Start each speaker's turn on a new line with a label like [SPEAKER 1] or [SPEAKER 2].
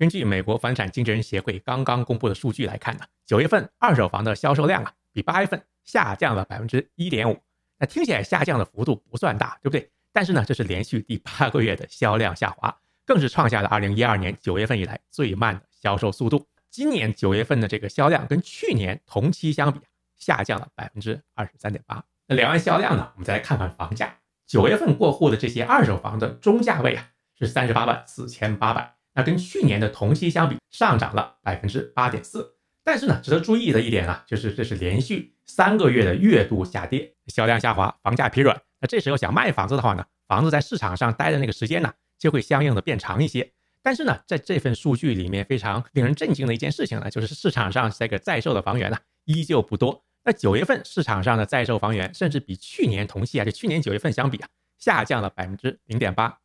[SPEAKER 1] 根据美国房产经纪人协会刚刚公布的数据来看呢，九月份二手房的销售量啊，比八月份下降了百分之一点五。那听起来下降的幅度不算大，对不对？但是呢，这是连续第八个月的销量下滑，更是创下了二零一二年九月份以来最慢的销售速度。今年九月份的这个销量跟去年同期相比下降了百分之二十三点八。那聊完销量呢，我们再来看看房价。九月份过户的这些二手房的中价位啊是三十八万四千八百，那跟去年的同期相比上涨了百分之八点四。但是呢，值得注意的一点啊，就是这是连续三个月的月度下跌，销量下滑，房价疲软。那这时候想卖房子的话呢，房子在市场上待的那个时间呢，就会相应的变长一些。但是呢，在这份数据里面，非常令人震惊的一件事情呢，就是市场上这个在售的房源呢，依旧不多。那九月份市场上的在售房源，甚至比去年同期啊，就去年九月份相比啊，下降了百分之零点八。